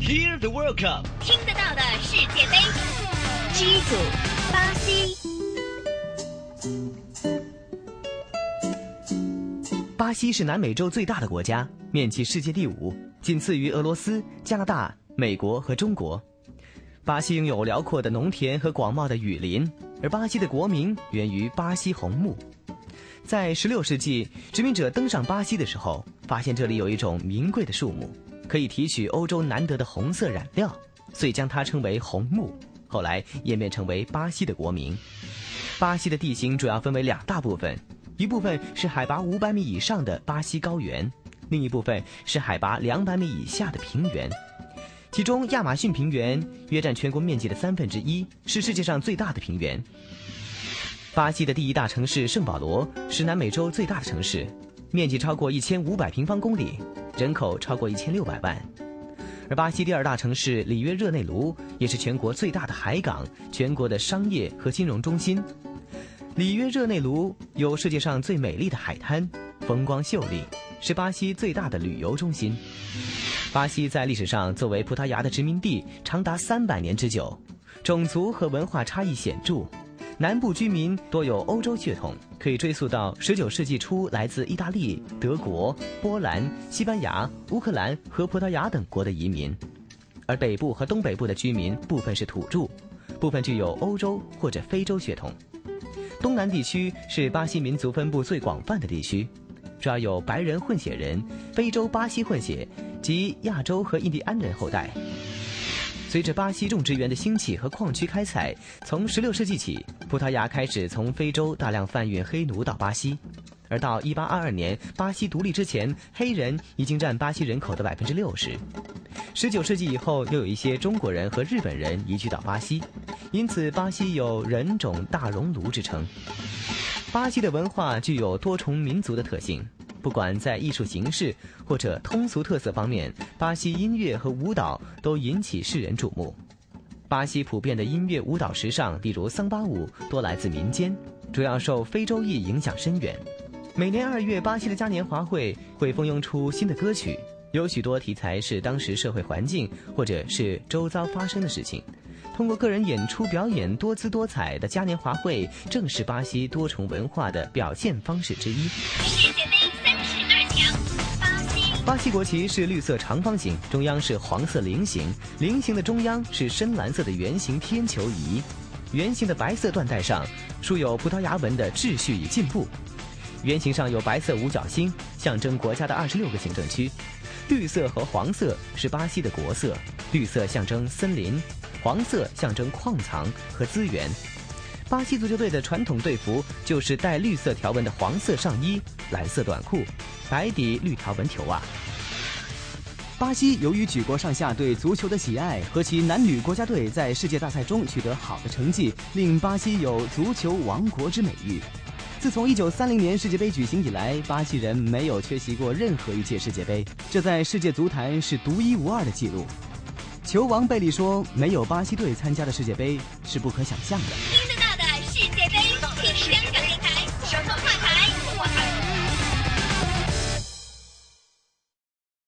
Hear the World Cup，听得到的世界杯。G 组，巴西。巴西是南美洲最大的国家，面积世界第五，仅次于俄罗斯、加拿大、美国和中国。巴西拥有辽阔的农田和广袤的雨林，而巴西的国名源于巴西红木。在16世纪，殖民者登上巴西的时候，发现这里有一种名贵的树木，可以提取欧洲难得的红色染料，所以将它称为红木。后来演变成为巴西的国名。巴西的地形主要分为两大部分。一部分是海拔五百米以上的巴西高原，另一部分是海拔两百米以下的平原。其中，亚马逊平原约占全国面积的三分之一，是世界上最大的平原。巴西的第一大城市圣保罗是南美洲最大的城市，面积超过一千五百平方公里，人口超过一千六百万。而巴西第二大城市里约热内卢也是全国最大的海港，全国的商业和金融中心。里约热内卢有世界上最美丽的海滩，风光秀丽，是巴西最大的旅游中心。巴西在历史上作为葡萄牙的殖民地长达三百年之久，种族和文化差异显著，南部居民多有欧洲血统，可以追溯到19世纪初来自意大利、德国、波兰、西班牙、乌克兰和葡萄牙等国的移民，而北部和东北部的居民部分是土著，部分具有欧洲或者非洲血统。东南地区是巴西民族分布最广泛的地区，主要有白人混血人、非洲巴西混血及亚洲和印第安人后代。随着巴西种植园的兴起和矿区开采，从16世纪起，葡萄牙开始从非洲大量贩运黑奴到巴西。而到1822年巴西独立之前，黑人已经占巴西人口的百分之六十。19世纪以后，又有一些中国人和日本人移居到巴西。因此，巴西有“人种大熔炉”之称。巴西的文化具有多重民族的特性，不管在艺术形式或者通俗特色方面，巴西音乐和舞蹈都引起世人瞩目。巴西普遍的音乐舞蹈时尚，比如桑巴舞，多来自民间，主要受非洲裔影响深远。每年二月，巴西的嘉年华会会蜂拥出新的歌曲，有许多题材是当时社会环境或者是周遭发生的事情。通过个人演出表演多姿多彩的嘉年华会，正是巴西多重文化的表现方式之一。巴西。国旗是绿色长方形，中央是黄色菱形，菱形的中央是深蓝色的圆形天球仪，圆形的白色缎带上竖有葡萄牙文的“秩序与进步”。圆形上有白色五角星，象征国家的二十六个行政区。绿色和黄色是巴西的国色，绿色象征森林。黄色象征矿藏和资源。巴西足球队的传统队服就是带绿色条纹的黄色上衣、蓝色短裤、白底绿条纹球袜。巴西由于举国上下对足球的喜爱和其男女国家队在世界大赛中取得好的成绩，令巴西有“足球王国”之美誉。自从1930年世界杯举行以来，巴西人没有缺席过任何一届世界杯，这在世界足坛是独一无二的记录。球王贝利说：“没有巴西队参加的世界杯是不可想象的。”